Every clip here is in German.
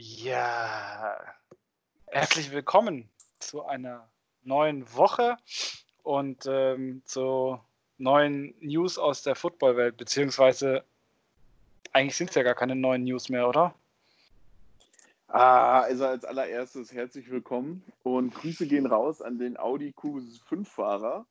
Ja, herzlich willkommen zu einer neuen Woche und ähm, zu neuen News aus der Footballwelt, beziehungsweise eigentlich sind es ja gar keine neuen News mehr, oder? Ah, also als allererstes herzlich willkommen und Grüße gehen raus an den Audi Q5-Fahrer,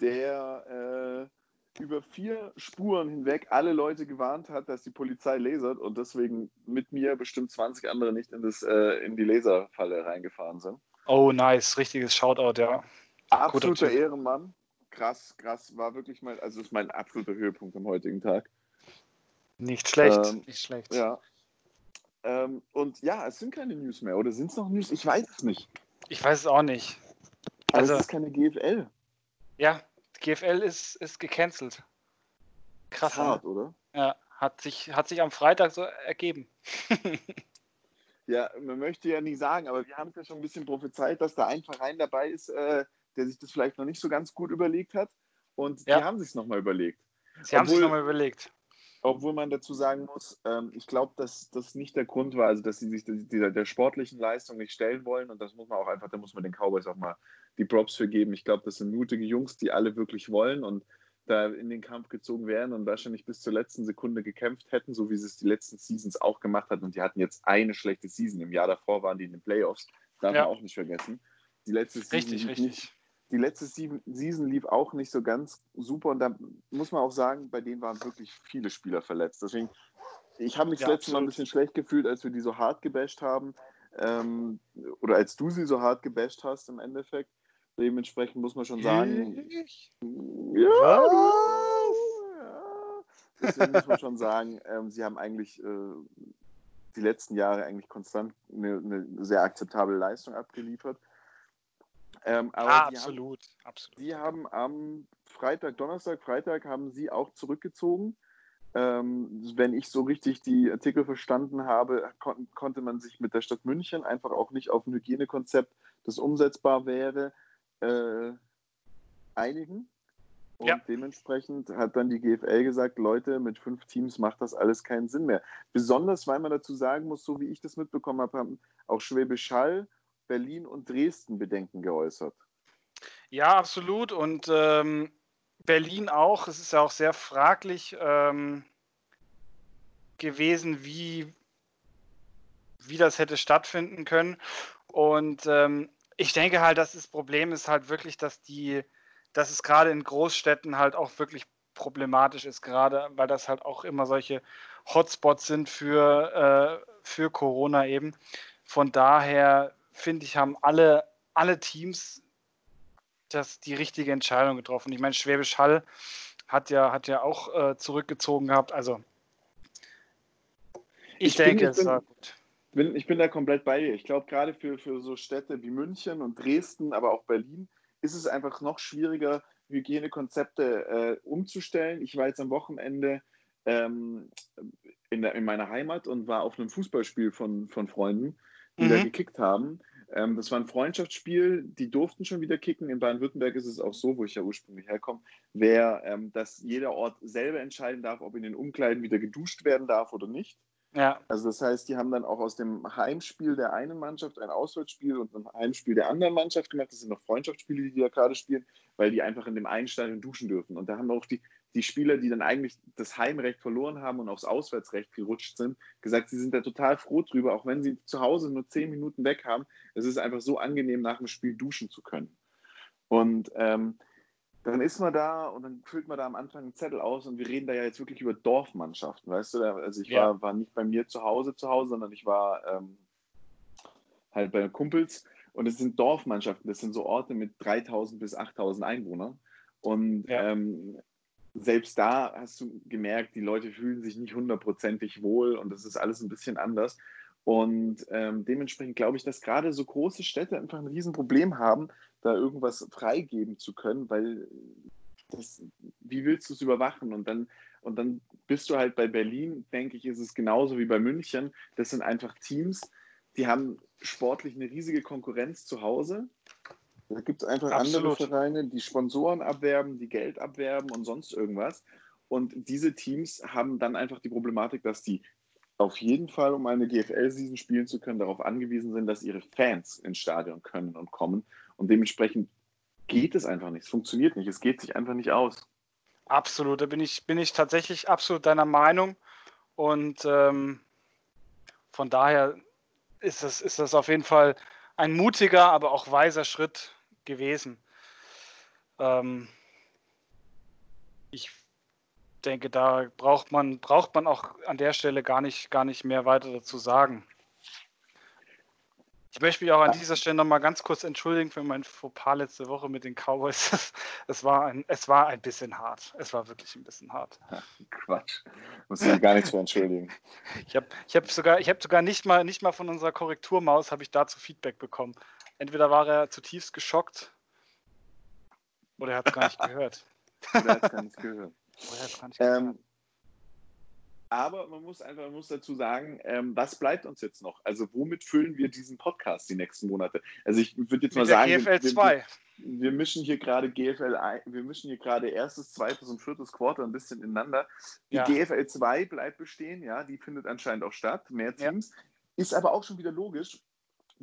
der äh, über vier Spuren hinweg alle Leute gewarnt hat, dass die Polizei lasert und deswegen mit mir bestimmt 20 andere nicht in, das, äh, in die Laserfalle reingefahren sind. Oh, nice. Richtiges Shoutout, ja. Absoluter Ehrenmann. Krass, krass. War wirklich mein, also ist mein absoluter Höhepunkt am heutigen Tag. Nicht schlecht, ähm, nicht schlecht. Ja. Ähm, und ja, es sind keine News mehr. Oder sind es noch News? Ich weiß es nicht. Ich weiß es auch nicht. Also, es ist keine GFL. Ja, GFL ist, ist gecancelt. Krass. Hart, oder? Ja, hat sich, hat sich am Freitag so ergeben. ja, man möchte ja nicht sagen, aber wir haben es ja schon ein bisschen prophezeit, dass da ein Verein dabei ist, äh, der sich das vielleicht noch nicht so ganz gut überlegt hat. Und ja. die haben sich es nochmal überlegt. Sie haben es nochmal überlegt. Obwohl man dazu sagen muss, ähm, ich glaube, dass das nicht der Grund war, also dass sie sich dieser, der sportlichen Leistung nicht stellen wollen. Und das muss man auch einfach, da muss man den Cowboys auch mal die Props für geben. Ich glaube, das sind mutige Jungs, die alle wirklich wollen und da in den Kampf gezogen wären und wahrscheinlich bis zur letzten Sekunde gekämpft hätten, so wie sie es die letzten Seasons auch gemacht hat. Und die hatten jetzt eine schlechte Season. Im Jahr davor waren die in den Playoffs. Darf ja. man auch nicht vergessen. Die letzte richtig, Season richtig. Nicht, die letzte Season lief auch nicht so ganz super und da muss man auch sagen, bei denen waren wirklich viele Spieler verletzt. Deswegen, ich habe mich ja, das letzte Mal ein bisschen schlecht gefühlt, als wir die so hart gebasht haben ähm, oder als du sie so hart gebasht hast im Endeffekt. Dementsprechend muss man schon sagen. Ja, ja. Deswegen muss man schon sagen, ähm, sie haben eigentlich äh, die letzten Jahre eigentlich konstant eine, eine sehr akzeptable Leistung abgeliefert. Ähm, ah, absolut, haben, absolut. Die haben am Freitag, Donnerstag, Freitag haben sie auch zurückgezogen. Ähm, wenn ich so richtig die Artikel verstanden habe, kon konnte man sich mit der Stadt München einfach auch nicht auf ein Hygienekonzept, das umsetzbar wäre, äh, einigen. Und ja. dementsprechend hat dann die GFL gesagt, Leute, mit fünf Teams macht das alles keinen Sinn mehr. Besonders, weil man dazu sagen muss, so wie ich das mitbekommen habe, haben auch Schwäbisch Hall Berlin und Dresden Bedenken geäußert. Ja, absolut. Und ähm, Berlin auch. Es ist ja auch sehr fraglich ähm, gewesen, wie, wie das hätte stattfinden können. Und ähm, ich denke halt, dass das Problem ist halt wirklich, dass die, dass es gerade in Großstädten halt auch wirklich problematisch ist, gerade weil das halt auch immer solche Hotspots sind für, äh, für Corona eben. Von daher finde ich, haben alle, alle Teams das, die richtige Entscheidung getroffen. Ich meine, Schwäbisch Hall hat ja, hat ja auch äh, zurückgezogen gehabt. Also ich, ich denke, es war gut. Bin, ich bin da komplett bei dir. Ich glaube, gerade für, für so Städte wie München und Dresden, aber auch Berlin, ist es einfach noch schwieriger, Hygienekonzepte äh, umzustellen. Ich war jetzt am Wochenende ähm, in, der, in meiner Heimat und war auf einem Fußballspiel von, von Freunden die mhm. da gekickt haben. Ähm, das war ein Freundschaftsspiel, die durften schon wieder kicken. In Baden-Württemberg ist es auch so, wo ich ja ursprünglich herkomme, wer, ähm, dass jeder Ort selber entscheiden darf, ob in den Umkleiden wieder geduscht werden darf oder nicht. Ja. Also das heißt, die haben dann auch aus dem Heimspiel der einen Mannschaft ein Auswärtsspiel und ein Heimspiel der anderen Mannschaft gemacht. Das sind noch Freundschaftsspiele, die die da gerade spielen, weil die einfach in dem einen Stadion duschen dürfen. Und da haben auch die, die Spieler, die dann eigentlich das Heimrecht verloren haben und aufs Auswärtsrecht gerutscht sind, gesagt, sie sind da total froh drüber, auch wenn sie zu Hause nur zehn Minuten weg haben. Es ist einfach so angenehm, nach dem Spiel duschen zu können. Und ähm, dann ist man da und dann füllt man da am Anfang einen Zettel aus und wir reden da ja jetzt wirklich über Dorfmannschaften, weißt du? Also ich ja. war, war nicht bei mir zu Hause zu Hause, sondern ich war ähm, halt bei Kumpels und es sind Dorfmannschaften, das sind so Orte mit 3000 bis 8000 Einwohnern. Und ja. ähm, selbst da hast du gemerkt, die Leute fühlen sich nicht hundertprozentig wohl und das ist alles ein bisschen anders. Und ähm, dementsprechend glaube ich, dass gerade so große Städte einfach ein Riesenproblem haben, da irgendwas freigeben zu können, weil das, wie willst du es überwachen? Und dann, und dann bist du halt bei Berlin, denke ich, ist es genauso wie bei München. Das sind einfach Teams, die haben sportlich eine riesige Konkurrenz zu Hause da gibt es einfach Absolut. andere Vereine, die Sponsoren abwerben, die Geld abwerben und sonst irgendwas. Und diese Teams haben dann einfach die Problematik, dass die auf jeden Fall, um eine GFL-Season spielen zu können, darauf angewiesen sind, dass ihre Fans ins Stadion können und kommen. Und dementsprechend geht es einfach nicht. Es funktioniert nicht. Es geht sich einfach nicht aus. Absolut, da bin ich, bin ich tatsächlich absolut deiner Meinung. Und ähm, von daher ist das, ist das auf jeden Fall ein mutiger, aber auch weiser Schritt gewesen. Ähm, ich denke, da braucht man, braucht man auch an der Stelle gar nicht, gar nicht mehr weiter dazu sagen. Ich möchte mich auch an dieser Stelle nochmal ganz kurz entschuldigen für mein Fauxpas letzte Woche mit den Cowboys. Es war ein, es war ein bisschen hart. Es war wirklich ein bisschen hart. Quatsch. Muss ich gar nichts für entschuldigen. Ich habe ich hab sogar, ich hab sogar nicht, mal, nicht mal von unserer Korrekturmaus habe ich dazu Feedback bekommen. Entweder war er zutiefst geschockt oder er hat es gar nicht gehört. oder er hat es gar nicht gehört. Oder er hat gar nicht gehört. Ähm, aber man muss einfach man muss dazu sagen, ähm, was bleibt uns jetzt noch? Also womit füllen wir diesen Podcast die nächsten Monate? Also ich würde jetzt Mit mal sagen, GFL 2. Wir, wir, mischen hier gerade GFL wir mischen hier gerade erstes, zweites und viertes Quarter ein bisschen ineinander. Die ja. GFL 2 bleibt bestehen, ja, die findet anscheinend auch statt, mehr Teams. Ja. Ist aber auch schon wieder logisch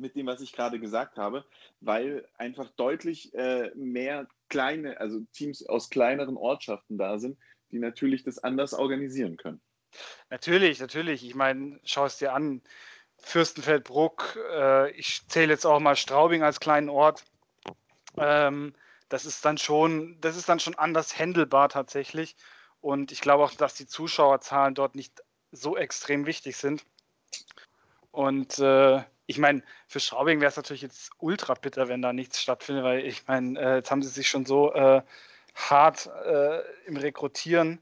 mit dem, was ich gerade gesagt habe, weil einfach deutlich äh, mehr kleine, also Teams aus kleineren Ortschaften da sind, die natürlich das anders organisieren können. Natürlich, natürlich. Ich meine, schau es dir an. Fürstenfeldbruck, äh, ich zähle jetzt auch mal Straubing als kleinen Ort. Ähm, das ist dann schon, das ist dann schon anders handelbar tatsächlich. Und ich glaube auch, dass die Zuschauerzahlen dort nicht so extrem wichtig sind. Und äh, ich meine, für Straubing wäre es natürlich jetzt ultra bitter, wenn da nichts stattfindet, weil ich meine, äh, jetzt haben sie sich schon so äh, hart äh, im Rekrutieren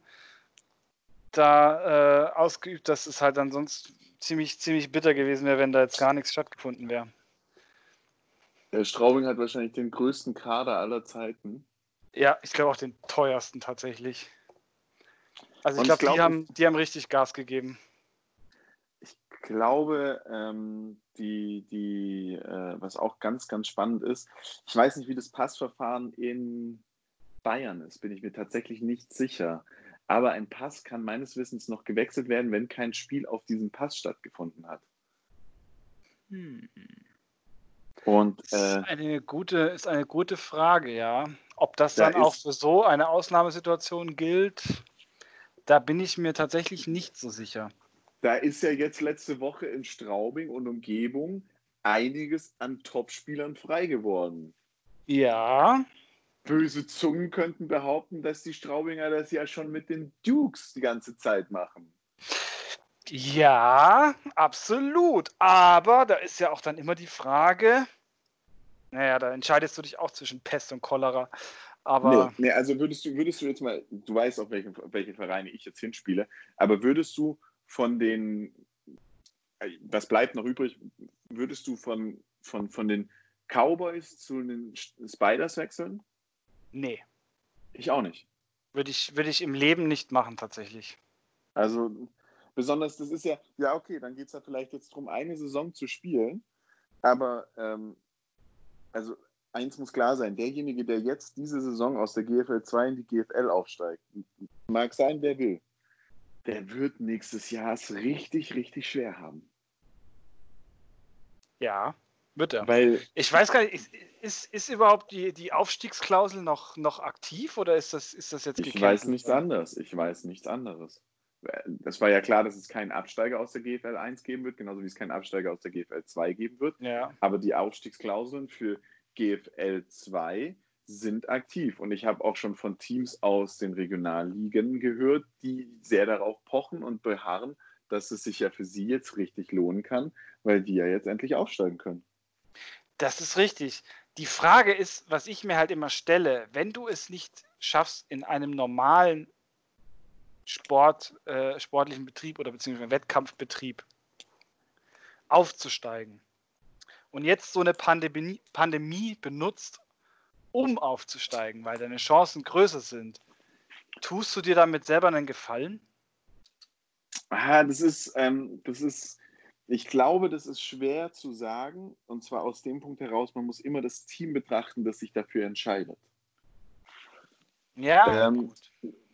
da äh, ausgeübt, dass es halt dann sonst ziemlich, ziemlich bitter gewesen wäre, wenn da jetzt gar nichts stattgefunden wäre. Der Straubing hat wahrscheinlich den größten Kader aller Zeiten. Ja, ich glaube auch den teuersten tatsächlich. Also ich glaube, glaub, die, haben, die haben richtig Gas gegeben. Ich glaube, ähm, die, die, äh, was auch ganz, ganz spannend ist, ich weiß nicht, wie das Passverfahren in Bayern ist, bin ich mir tatsächlich nicht sicher. Aber ein Pass kann meines Wissens noch gewechselt werden, wenn kein Spiel auf diesem Pass stattgefunden hat. Hm. Und, äh, ist, eine gute, ist eine gute Frage, ja. Ob das dann da auch für so eine Ausnahmesituation gilt, da bin ich mir tatsächlich nicht so sicher. Da ist ja jetzt letzte Woche in Straubing und Umgebung einiges an Topspielern frei geworden. Ja böse Zungen könnten behaupten, dass die Straubinger das ja schon mit den Dukes die ganze Zeit machen. Ja, absolut. Aber da ist ja auch dann immer die Frage, naja, da entscheidest du dich auch zwischen Pest und Cholera. Aber nee, nee, also würdest du, würdest du jetzt mal, du weißt, auf welche, auf welche Vereine ich jetzt hinspiele, aber würdest du von den, was bleibt noch übrig, würdest du von, von, von den Cowboys zu den Spiders wechseln? Nee. Ich auch nicht. Würde ich, würde ich im Leben nicht machen, tatsächlich. Also, besonders, das ist ja, ja, okay, dann geht es ja vielleicht jetzt darum, eine Saison zu spielen. Aber, ähm, also, eins muss klar sein: derjenige, der jetzt diese Saison aus der GFL 2 in die GFL aufsteigt, mag sein, wer will, der wird nächstes Jahr es richtig, richtig schwer haben. Ja, wird er. Weil, ich weiß gar nicht, ist, ist, überhaupt die, die Aufstiegsklausel noch, noch aktiv oder ist das, ist das jetzt Ich weiß nichts anderes. Ich weiß nichts anderes. Es war ja klar, dass es keinen Absteiger aus der GFL 1 geben wird, genauso wie es keinen Absteiger aus der GFL 2 geben wird. Ja. Aber die Aufstiegsklauseln für GFL 2 sind aktiv. Und ich habe auch schon von Teams aus den Regionalligen gehört, die sehr darauf pochen und beharren, dass es sich ja für sie jetzt richtig lohnen kann, weil die ja jetzt endlich aufsteigen können. Das ist richtig. Die Frage ist, was ich mir halt immer stelle, wenn du es nicht schaffst, in einem normalen Sport, äh, sportlichen Betrieb oder beziehungsweise Wettkampfbetrieb aufzusteigen und jetzt so eine Pandemie, Pandemie benutzt, um aufzusteigen, weil deine Chancen größer sind, tust du dir damit selber einen Gefallen? Ah, das ist, ähm, das ist ich glaube, das ist schwer zu sagen. Und zwar aus dem Punkt heraus, man muss immer das Team betrachten, das sich dafür entscheidet. Ja. Ähm,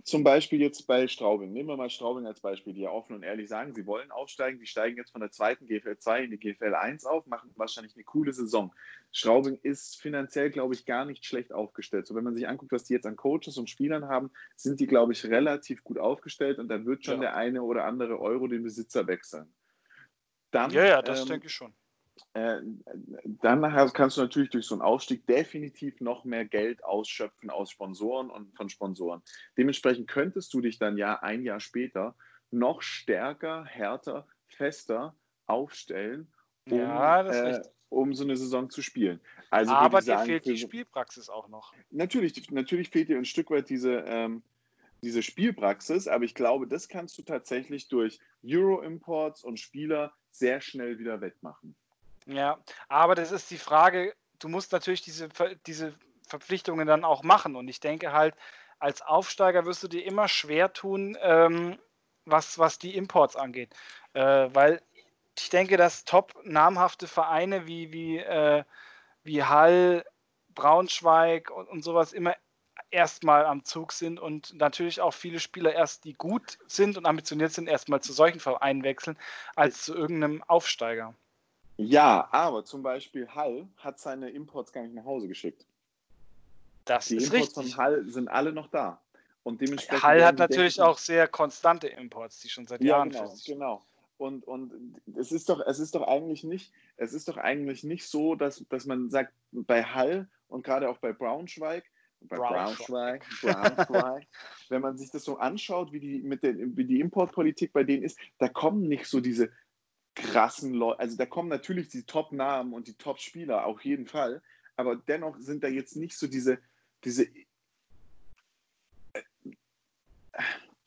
zum Beispiel jetzt bei Straubing, nehmen wir mal Straubing als Beispiel, die ja offen und ehrlich sagen, sie wollen aufsteigen, die steigen jetzt von der zweiten GFL 2 in die GFL 1 auf, machen wahrscheinlich eine coole Saison. Straubing ist finanziell, glaube ich, gar nicht schlecht aufgestellt. So, wenn man sich anguckt, was die jetzt an Coaches und Spielern haben, sind die, glaube ich, relativ gut aufgestellt und dann wird schon ja. der eine oder andere Euro den Besitzer wechseln. Dann, ja, ja, das ähm, denke ich schon. Äh, dann kannst du natürlich durch so einen Aufstieg definitiv noch mehr Geld ausschöpfen aus Sponsoren und von Sponsoren. Dementsprechend könntest du dich dann ja ein Jahr später noch stärker, härter, fester aufstellen, um, ja, äh, um so eine Saison zu spielen. Also, Aber dir sagen, fehlt die Spielpraxis auch noch. Natürlich, natürlich fehlt dir ein Stück weit diese, ähm, diese Spielpraxis, aber ich glaube, das kannst du tatsächlich durch Euro-Imports und Spieler sehr schnell wieder wettmachen. Ja, aber das ist die Frage, du musst natürlich diese, diese Verpflichtungen dann auch machen. Und ich denke halt, als Aufsteiger wirst du dir immer schwer tun, ähm, was, was die Imports angeht. Äh, weil ich denke, dass top namhafte Vereine wie, wie, äh, wie Hall, Braunschweig und, und sowas immer erstmal am Zug sind und natürlich auch viele Spieler erst, die gut sind und ambitioniert sind, erstmal zu solchen Vereinen wechseln, als zu irgendeinem Aufsteiger. Ja, aber zum Beispiel Hall hat seine Imports gar nicht nach Hause geschickt. Das Die ist Imports richtig. von Hall sind alle noch da. Und dementsprechend Hall hat natürlich denken, auch sehr konstante Imports, die schon seit ja, Jahren genau, genau. Und, und es ist doch, es ist doch eigentlich nicht, es ist doch eigentlich nicht so, dass, dass man sagt, bei Hall und gerade auch bei Braunschweig, bei Braunschweig, Braunschweig wenn man sich das so anschaut, wie die, mit der, wie die Importpolitik bei denen ist, da kommen nicht so diese, krassen Leute. Also da kommen natürlich die Top-Namen und die Top-Spieler, auf jeden Fall. Aber dennoch sind da jetzt nicht so diese, diese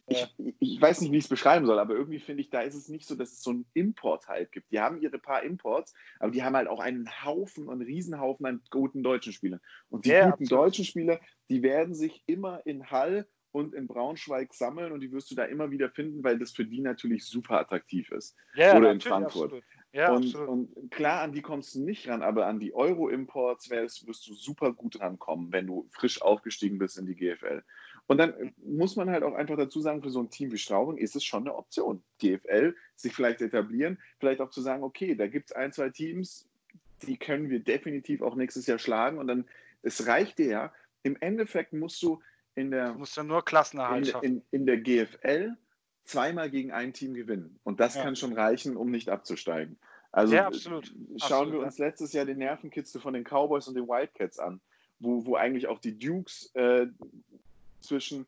ich, ich, weiß nicht, wie ich es beschreiben soll, aber irgendwie finde ich, da ist es nicht so, dass es so einen Import halt gibt. Die haben ihre paar Imports, aber die haben halt auch einen Haufen, einen Riesenhaufen an guten deutschen Spielern. Und die ja, guten absolut. deutschen Spieler, die werden sich immer in Hall und in Braunschweig sammeln und die wirst du da immer wieder finden, weil das für die natürlich super attraktiv ist. Ja, Oder in Frankfurt. Ja, und, und, klar, an die kommst du nicht ran, aber an die Euro-Imports wirst du super gut rankommen, wenn du frisch aufgestiegen bist in die GFL. Und dann muss man halt auch einfach dazu sagen, für so ein Team wie Straubing ist es schon eine Option. GFL, sich vielleicht etablieren, vielleicht auch zu sagen, okay, da gibt es ein, zwei Teams, die können wir definitiv auch nächstes Jahr schlagen. Und dann, es reicht dir ja. Im Endeffekt musst du in der, du musst ja nur Klassenerhalt in, in, in, der GFL zweimal gegen ein Team gewinnen. Und das ja. kann schon reichen, um nicht abzusteigen. Also ja, absolut. schauen absolut, wir uns ja. letztes Jahr den Nervenkitzel von den Cowboys und den Wildcats an, wo, wo eigentlich auch die Dukes äh, zwischen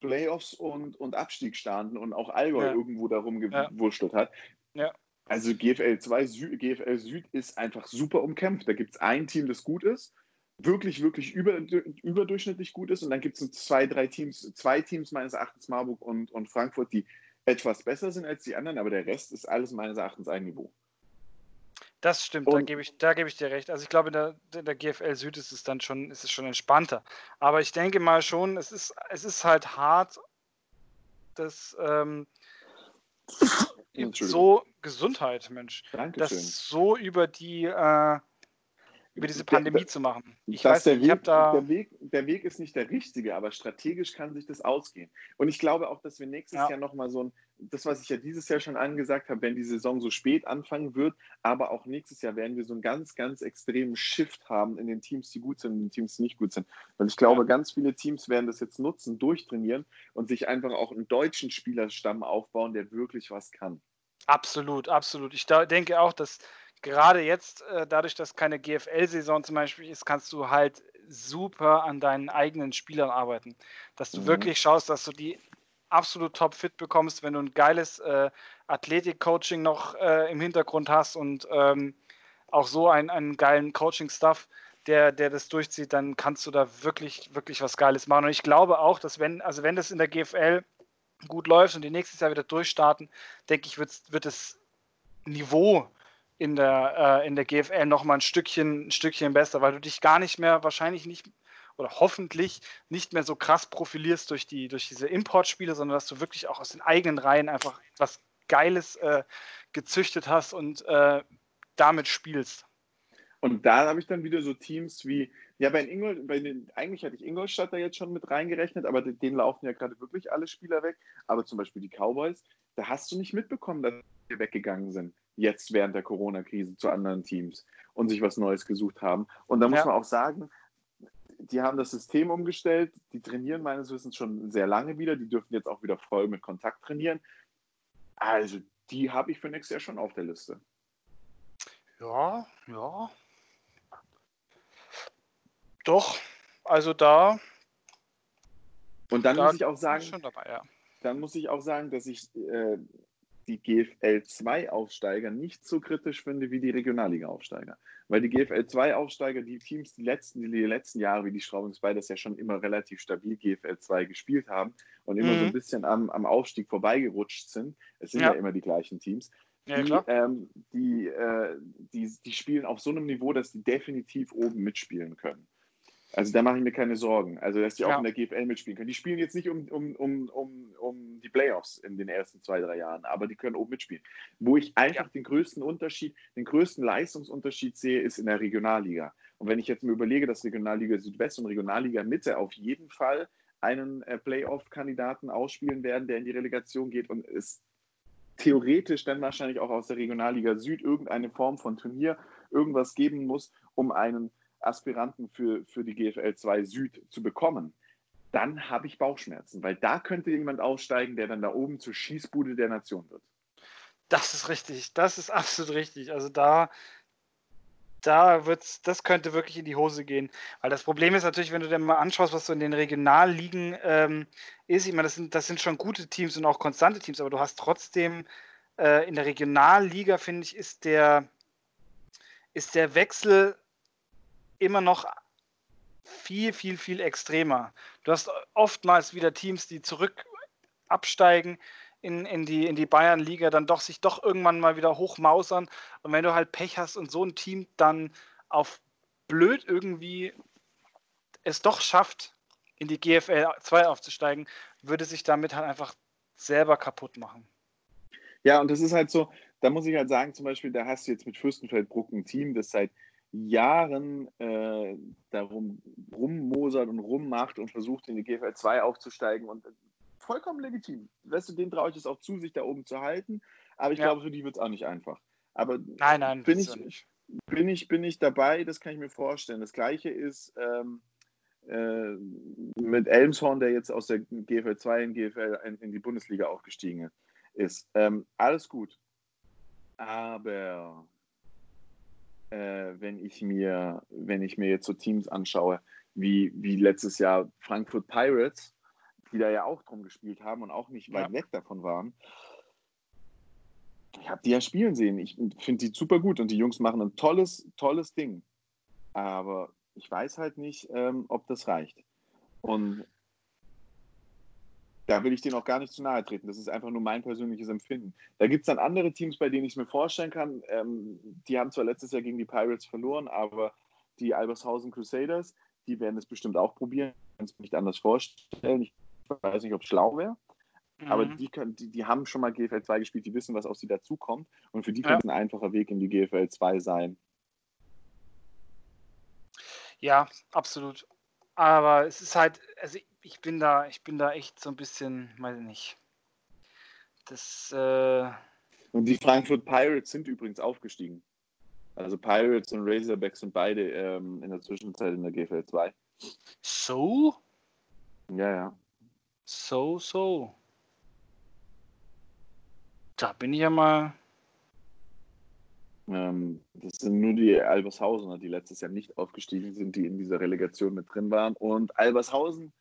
Playoffs und, und Abstieg standen und auch Allgäu irgendwo darum gewurschtelt hat. Also GFL 2, Süd, GFL Süd ist einfach super umkämpft. Da gibt es ein Team, das gut ist wirklich, wirklich über, überdurchschnittlich gut ist. Und dann gibt es zwei, drei Teams, zwei Teams meines Erachtens, Marburg und, und Frankfurt, die etwas besser sind als die anderen, aber der Rest ist alles meines Erachtens ein Niveau. Das stimmt, und, da gebe ich, geb ich dir recht. Also ich glaube, in der, in der GFL Süd ist es dann schon, ist es schon entspannter. Aber ich denke mal schon, es ist, es ist halt hart, dass ähm, so Gesundheit, Mensch, Dankeschön. das so über die äh, über diese Pandemie der, zu machen. Ich weiß der, Weg, da der, Weg, der Weg ist nicht der richtige, aber strategisch kann sich das ausgehen. Und ich glaube auch, dass wir nächstes ja. Jahr nochmal so ein, das, was ich ja dieses Jahr schon angesagt habe, wenn die Saison so spät anfangen wird, aber auch nächstes Jahr werden wir so einen ganz, ganz extremen Shift haben in den Teams, die gut sind und den Teams, die nicht gut sind. Weil ich glaube, ja. ganz viele Teams werden das jetzt nutzen, durchtrainieren und sich einfach auch einen deutschen Spielerstamm aufbauen, der wirklich was kann. Absolut, absolut. Ich denke auch, dass gerade jetzt, äh, dadurch, dass keine GFL-Saison zum Beispiel ist, kannst du halt super an deinen eigenen Spielern arbeiten. Dass du mhm. wirklich schaust, dass du die absolut top fit bekommst, wenn du ein geiles äh, Athletik-Coaching noch äh, im Hintergrund hast und ähm, auch so einen, einen geilen Coaching-Stuff, der, der das durchzieht, dann kannst du da wirklich, wirklich was Geiles machen. Und ich glaube auch, dass wenn, also wenn das in der GFL gut läuft und die nächstes Jahr wieder durchstarten, denke ich, wird, wird das Niveau in der, äh, in der GFL noch mal ein Stückchen, ein Stückchen besser, weil du dich gar nicht mehr, wahrscheinlich nicht oder hoffentlich nicht mehr so krass profilierst durch, die, durch diese Importspiele, sondern dass du wirklich auch aus den eigenen Reihen einfach was Geiles äh, gezüchtet hast und äh, damit spielst. Und da habe ich dann wieder so Teams wie, ja, bei, Ingol, bei den, eigentlich hatte ich Ingolstadt da jetzt schon mit reingerechnet, aber denen laufen ja gerade wirklich alle Spieler weg. Aber zum Beispiel die Cowboys, da hast du nicht mitbekommen, dass sie weggegangen sind, jetzt während der Corona-Krise zu anderen Teams und sich was Neues gesucht haben. Und da muss ja. man auch sagen, die haben das System umgestellt, die trainieren meines Wissens schon sehr lange wieder, die dürfen jetzt auch wieder voll mit Kontakt trainieren. Also, die habe ich für nächstes Jahr schon auf der Liste. Ja, ja, doch, also da. Und dann da muss ich auch sagen, dabei, ja. dann muss ich auch sagen, dass ich äh, die GFL 2 Aufsteiger nicht so kritisch finde wie die Regionalliga Aufsteiger. Weil die GFL 2 Aufsteiger, die Teams, die letzten, die letzten Jahre, wie die Straubing Spiders ja schon immer relativ stabil GFL 2 gespielt haben und immer mhm. so ein bisschen am, am Aufstieg vorbeigerutscht sind. Es sind ja. ja immer die gleichen Teams. Ja, die, ähm, die, äh, die, die spielen auf so einem Niveau, dass die definitiv oben mitspielen können. Also da mache ich mir keine Sorgen. Also, dass die auch ja. in der GFL mitspielen können. Die spielen jetzt nicht um, um, um, um, um die Playoffs in den ersten zwei, drei Jahren, aber die können oben mitspielen. Wo ich einfach ja. den größten Unterschied, den größten Leistungsunterschied sehe, ist in der Regionalliga. Und wenn ich jetzt mir überlege, dass Regionalliga Südwest und Regionalliga Mitte auf jeden Fall einen äh, Playoff-Kandidaten ausspielen werden, der in die Relegation geht und es theoretisch dann wahrscheinlich auch aus der Regionalliga Süd irgendeine Form von Turnier irgendwas geben muss, um einen Aspiranten für, für die GFL 2 Süd zu bekommen, dann habe ich Bauchschmerzen, weil da könnte jemand aufsteigen, der dann da oben zur Schießbude der Nation wird. Das ist richtig, das ist absolut richtig. Also da, da wird's, das könnte wirklich in die Hose gehen. Weil das Problem ist natürlich, wenn du dir mal anschaust, was so in den Regionalligen ähm, ist, ich meine, das sind, das sind schon gute Teams und auch konstante Teams, aber du hast trotzdem äh, in der Regionalliga, finde ich, ist der, ist der Wechsel immer noch viel, viel, viel extremer. Du hast oftmals wieder Teams, die zurück absteigen in, in die, in die Bayern-Liga, dann doch sich doch irgendwann mal wieder hochmausern. Und wenn du halt Pech hast und so ein Team dann auf blöd irgendwie es doch schafft, in die GFL 2 aufzusteigen, würde sich damit halt einfach selber kaputt machen. Ja, und das ist halt so, da muss ich halt sagen, zum Beispiel, da hast du jetzt mit Fürstenfeldbruck ein Team, das seit Jahren äh, darum rummosert und rummacht und versucht, in die GFL 2 aufzusteigen und äh, vollkommen legitim. Weißt du, den traue ich es auch zu, sich da oben zu halten, aber ich ja. glaube, für die wird es auch nicht einfach. Aber nein, nein, bin ich, nicht. bin, ich, bin ich dabei, das kann ich mir vorstellen. Das gleiche ist ähm, äh, mit Elmshorn, der jetzt aus der GFL 2 in, GFL in, in die Bundesliga aufgestiegen ist. Ähm, alles gut. Aber äh, wenn ich mir, wenn ich mir jetzt so Teams anschaue, wie, wie letztes Jahr Frankfurt Pirates, die da ja auch drum gespielt haben und auch nicht weit ja. weg davon waren. Ich habe die ja spielen sehen. Ich finde die super gut und die Jungs machen ein tolles, tolles Ding. Aber ich weiß halt nicht, ähm, ob das reicht. Und da will ich denen auch gar nicht zu nahe treten. Das ist einfach nur mein persönliches Empfinden. Da gibt es dann andere Teams, bei denen ich es mir vorstellen kann. Ähm, die haben zwar letztes Jahr gegen die Pirates verloren, aber die Albershausen Crusaders, die werden es bestimmt auch probieren. Ich kann es mir nicht anders vorstellen. Ich weiß nicht, ob es schlau wäre. Mhm. Aber die, können, die, die, haben schon mal GFL 2 gespielt, die wissen, was auf sie dazukommt. Und für die ja. könnte ein einfacher Weg in die GFL 2 sein. Ja, absolut. Aber es ist halt, also ich bin da, ich bin da echt so ein bisschen, weiß ich nicht. Das. Äh und die Frankfurt Pirates sind übrigens aufgestiegen. Also Pirates und Razorbacks sind beide ähm, in der Zwischenzeit in der GFL 2. So? Ja, ja. So, so. Da bin ich ja mal. Ähm, das sind nur die Albershausener, die letztes Jahr nicht aufgestiegen sind, die in dieser Relegation mit drin waren. Und Albershausen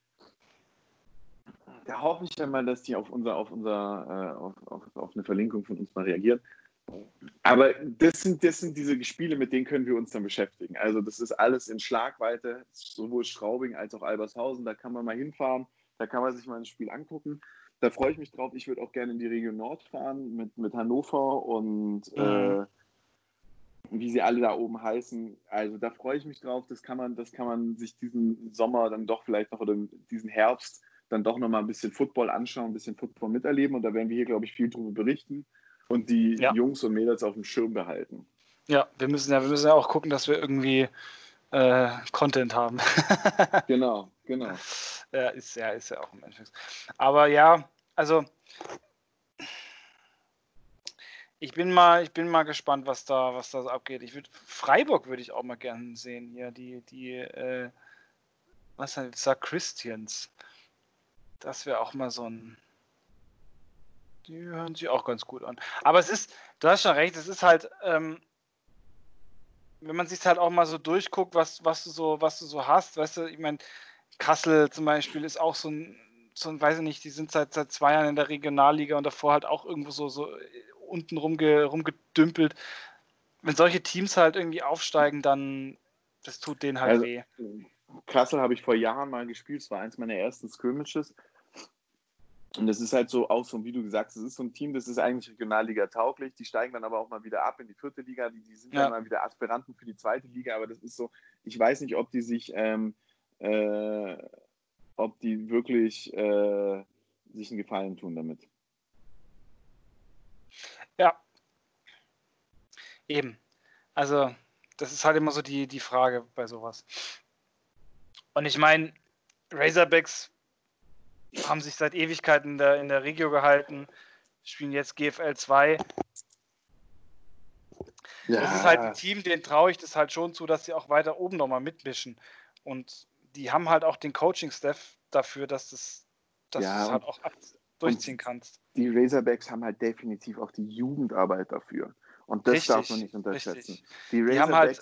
da hoffe ich dann mal, dass die auf unser, auf unser, äh, auf, auf, auf eine Verlinkung von uns mal reagieren. Aber das sind, das sind diese Spiele, mit denen können wir uns dann beschäftigen. Also das ist alles in Schlagweite, sowohl Straubing als auch Albershausen. Da kann man mal hinfahren, da kann man sich mal ein Spiel angucken. Da freue ich mich drauf. Ich würde auch gerne in die Region Nord fahren mit, mit Hannover und mhm. äh, wie sie alle da oben heißen. Also da freue ich mich drauf. Das kann man, das kann man sich diesen Sommer dann doch vielleicht noch oder diesen Herbst dann doch nochmal ein bisschen Football anschauen, ein bisschen Football miterleben. Und da werden wir hier, glaube ich, viel drüber berichten und die ja. Jungs und Mädels auf dem Schirm behalten. Ja, wir müssen ja, wir müssen ja auch gucken, dass wir irgendwie äh, Content haben. genau, genau. Ja, ist ja, ist ja auch im Endeffekt. Aber ja, also ich bin mal, ich bin mal gespannt, was da, was da abgeht. Ich würde Freiburg würde ich auch mal gerne sehen hier, die, die, äh, was heißt, sagt Christians. Das wäre auch mal so ein. Die hören sich auch ganz gut an. Aber es ist, du hast schon recht, es ist halt, ähm, wenn man sich halt auch mal so durchguckt, was, was du so, was du so hast, weißt du, ich meine, Kassel zum Beispiel ist auch so ein, so ein, weiß ich nicht, die sind seit, seit zwei Jahren in der Regionalliga und davor halt auch irgendwo so, so unten rumge, rumgedümpelt. Wenn solche Teams halt irgendwie aufsteigen, dann das tut denen halt also, weh. Kassel habe ich vor Jahren mal gespielt, es war eins meiner ersten Skirmishes. Und das ist halt so auch so, wie du gesagt hast, es ist so ein Team, das ist eigentlich Regionalliga tauglich. Die steigen dann aber auch mal wieder ab in die vierte Liga. Die, die sind ja. dann mal wieder Aspiranten für die zweite Liga. Aber das ist so, ich weiß nicht, ob die sich, ähm, äh, ob die wirklich äh, sich einen Gefallen tun damit. Ja. Eben. Also, das ist halt immer so die, die Frage bei sowas. Und ich meine, Razorbacks haben sich seit Ewigkeiten in der, in der Regio gehalten, spielen jetzt GFL 2. Ja. Das ist halt ein Team, den traue ich das halt schon zu, dass sie auch weiter oben nochmal mitmischen. Und die haben halt auch den Coaching-Staff dafür, dass das dass ja, du halt auch durchziehen kannst. Die Razorbacks haben halt definitiv auch die Jugendarbeit dafür. Und das richtig, darf man nicht unterschätzen. Richtig. Die, die haben halt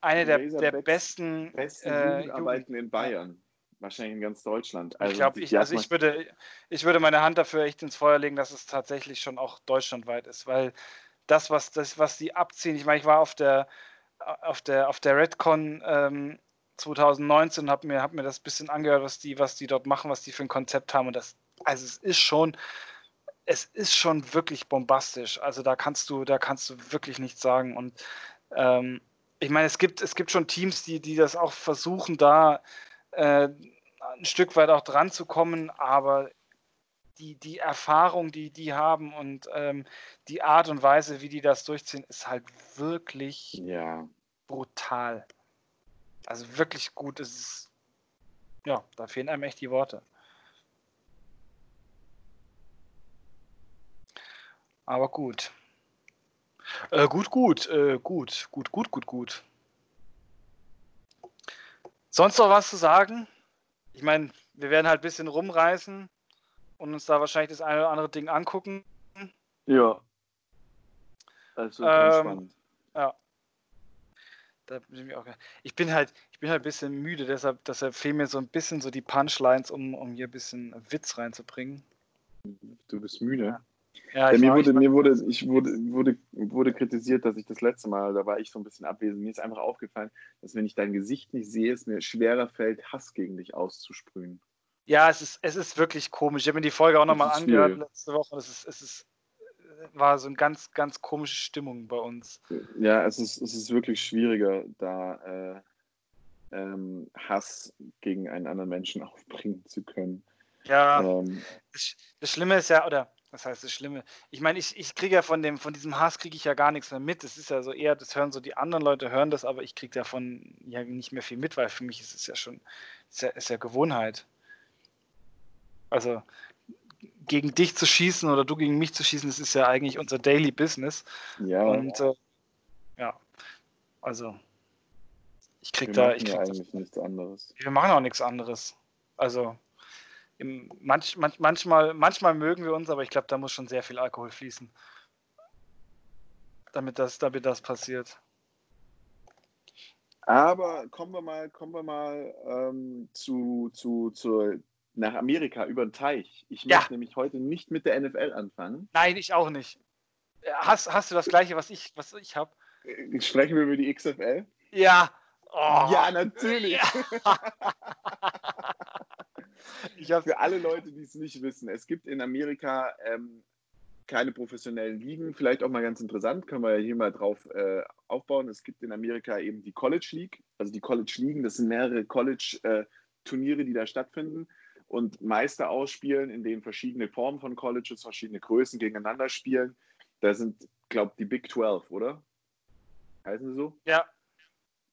eine der, der besten, besten äh, Jugendarbeiten in Bayern. Wahrscheinlich in ganz Deutschland. Also ich glaube, ich, also ich würde, ich würde meine Hand dafür echt ins Feuer legen, dass es tatsächlich schon auch deutschlandweit ist, weil das, was, das, was die abziehen, ich meine, ich war auf der, auf der, auf der Redcon ähm, 2019 und habe mir, hab mir das bisschen angehört, was die, was die dort machen, was die für ein Konzept haben. Und das, also es ist schon, es ist schon wirklich bombastisch. Also da kannst du, da kannst du wirklich nichts sagen. Und ähm, ich meine, es gibt, es gibt schon Teams, die, die das auch versuchen, da äh, ein Stück weit auch dran zu kommen, aber die, die Erfahrung, die die haben und ähm, die Art und Weise, wie die das durchziehen, ist halt wirklich ja. brutal. Also wirklich gut. Es ist, ja, da fehlen einem echt die Worte. Aber gut. Äh, gut, gut, äh, gut, gut, gut, gut, gut. Sonst noch was zu sagen? Ich meine, wir werden halt ein bisschen rumreißen und uns da wahrscheinlich das eine oder andere Ding angucken. Ja. Also ähm, spannend. Ja. Bin ich, auch, ich, bin halt, ich bin halt ein bisschen müde, deshalb, deshalb fehlen mir so ein bisschen so die Punchlines, um, um hier ein bisschen Witz reinzubringen. Du bist müde? Ja. Ja, ja, mir, wurde, mir wurde, ich wurde, wurde, wurde kritisiert, dass ich das letzte Mal, da war ich so ein bisschen abwesend. Mir ist einfach aufgefallen, dass wenn ich dein Gesicht nicht sehe, es mir schwerer fällt, Hass gegen dich auszusprühen. Ja, es ist, es ist wirklich komisch. Ich habe mir die Folge auch nochmal angehört letzte Woche. Es, ist, es ist, war so eine ganz, ganz komische Stimmung bei uns. Ja, es ist, es ist wirklich schwieriger, da äh, ähm, Hass gegen einen anderen Menschen aufbringen zu können. Ja, ähm, das, das Schlimme ist ja, oder das heißt, das Schlimme. Ich meine, ich, ich kriege ja von dem, von diesem Hass kriege ich ja gar nichts mehr mit. Das ist ja so eher, das hören so die anderen Leute hören das, aber ich kriege davon ja nicht mehr viel mit, weil für mich ist es ja schon, ist ja, ist ja Gewohnheit. Also gegen dich zu schießen oder du gegen mich zu schießen, das ist ja eigentlich unser Daily Business. Ja. Und äh, ja, also ich kriege da, ich krieg ja eigentlich das, nichts anderes. Wir machen auch nichts anderes. Also im, manch, manch, manchmal, manchmal mögen wir uns, aber ich glaube, da muss schon sehr viel Alkohol fließen, damit das, damit das passiert. Aber kommen wir mal, kommen wir mal ähm, zu, zu, zu, nach Amerika über den Teich. Ich ja. möchte nämlich heute nicht mit der NFL anfangen. Nein, ich auch nicht. Hast, hast du das gleiche, was ich, was ich habe? Äh, sprechen wir über die XFL? Ja. Oh. Ja, natürlich. Ja. Für alle Leute, die es nicht wissen, es gibt in Amerika ähm, keine professionellen Ligen. Vielleicht auch mal ganz interessant, können wir ja hier mal drauf äh, aufbauen. Es gibt in Amerika eben die College League, also die College Ligen. Das sind mehrere College-Turniere, äh, die da stattfinden und Meister ausspielen, in denen verschiedene Formen von Colleges, verschiedene Größen gegeneinander spielen. Da sind, glaube ich, die Big 12, oder? heißen sie so? Ja.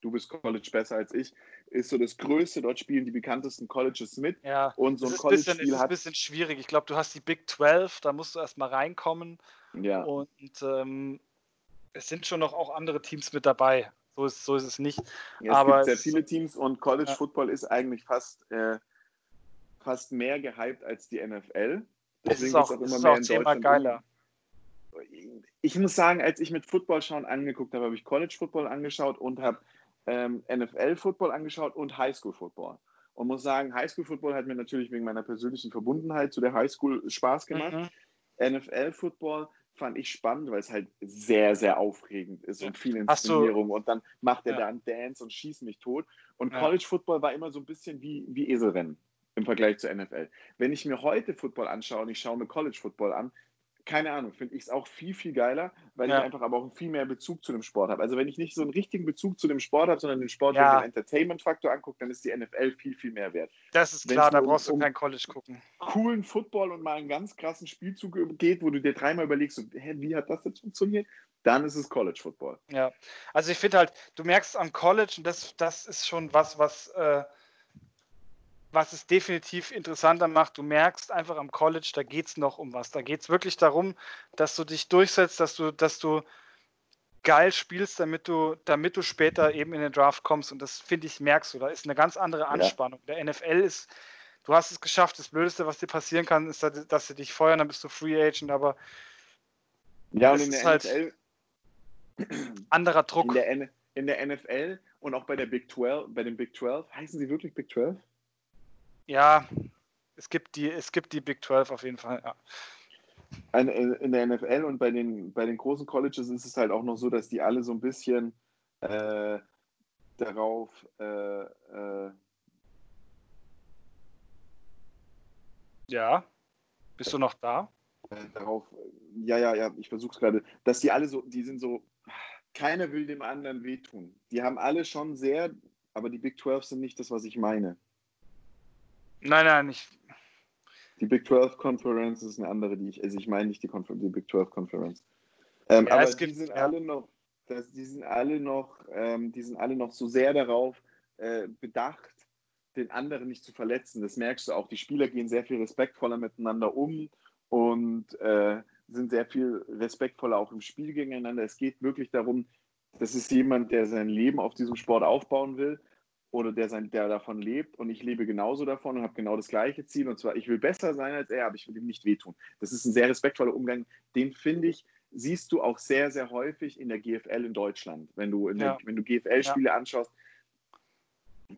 Du bist College besser als ich. Ist so das Größte. Dort spielen die bekanntesten Colleges mit. Ja. Und so ein es ist, bisschen, es College-Spiel ist ein hat. bisschen schwierig. Ich glaube, du hast die Big 12, da musst du erstmal reinkommen. Ja. Und ähm, es sind schon noch auch andere Teams mit dabei. So ist, so ist es nicht. Ja, es aber gibt sehr es- viele Teams und College Ja. Football ist eigentlich fast, äh, fast mehr gehypt als die NFL. Es ist wird's auch, es ist auch zehnmal um- geiler. Ich muss sagen, als ich mit Football schauen angeguckt habe, habe ich College Football angeschaut und habe ähm, NFL Football angeschaut und High School Football. Und muss sagen, High School Football hat mir natürlich wegen meiner persönlichen Verbundenheit zu der High School Spaß gemacht. Mhm. NFL Football fand ich spannend, weil es halt sehr, sehr aufregend ist und viel Inszenierung. Und dann macht er Ja. da einen Dance und schießt mich tot. Und Ja. College Football war immer so ein bisschen wie, wie Eselrennen im Vergleich zur NFL. Wenn ich mir heute Football anschaue und ich schaue mir College Football an, keine Ahnung, finde ich es auch viel, viel geiler, weil Ja. ich einfach aber auch viel mehr Bezug zu dem Sport habe. Also wenn ich nicht so einen richtigen Bezug zu dem Sport habe, sondern den Sport Ja. dem Entertainment-Faktor angucke, dann ist die NFL viel, viel mehr wert Das ist klar, da nur um- brauchst du kein College gucken. coolen Football und mal einen ganz krassen Spielzug geht, wo du dir dreimal überlegst, so, hä, wie hat das jetzt funktioniert? Dann ist es College Football. Ja, also ich finde halt, du merkst am College, und das, das ist schon was, was, äh, was es definitiv interessanter macht, du merkst einfach am College, da geht es noch um was. Da geht es wirklich darum, dass du dich durchsetzt, dass du, dass du geil spielst, damit du, damit du später eben in den Draft kommst. Und das finde ich, merkst du. Da ist eine ganz andere Anspannung. Der NFL ist, du hast es geschafft. Das Blödeste, was dir passieren kann, ist, dass sie dich feuern, dann bist du Free Agent, aber Ja, und in ist der halt NFL, anderer in Druck. der, N in der NFL und auch bei der Big 12, bei den Big 12, heißen sie wirklich Big 12? Ja, es gibt die, es gibt die Big 12 auf jeden Fall. Ja. In in der NFL und bei den, bei den großen Colleges ist es halt auch noch so, dass die alle so ein bisschen äh, darauf äh, äh, Ja. Bist du noch da? äh, darauf, ja, ja, ja, ich versuche es gerade, dass die alle so, die sind so, keiner will dem anderen wehtun. Die haben alle schon sehr, aber die Big 12 sind nicht das, was ich meine. Nein, nein, nicht. Die Big 12 Conference ist eine andere, die ich, also ich meine nicht die, Confer die Big 12 Conference. Ähm, Ja, aber es die gibt- sind ja. alle noch, das, die sind alle noch, ähm, die sind alle noch so sehr darauf äh, bedacht, den anderen nicht zu verletzen. Das merkst du auch. Die Spieler gehen sehr viel respektvoller miteinander um und äh, sind sehr viel respektvoller auch im Spiel gegeneinander. Es geht wirklich darum, das ist jemand, der sein Leben auf diesem Sport aufbauen will oder der, sein, der davon lebt und ich lebe genauso davon und habe genau das gleiche Ziel und zwar, ich will besser sein als er, aber ich will ihm nicht wehtun. Das ist ein sehr respektvoller Umgang, den finde ich, siehst du auch sehr, sehr häufig in der GFL in Deutschland. Wenn du, Ja. der, wenn du GFL-Spiele anschaust,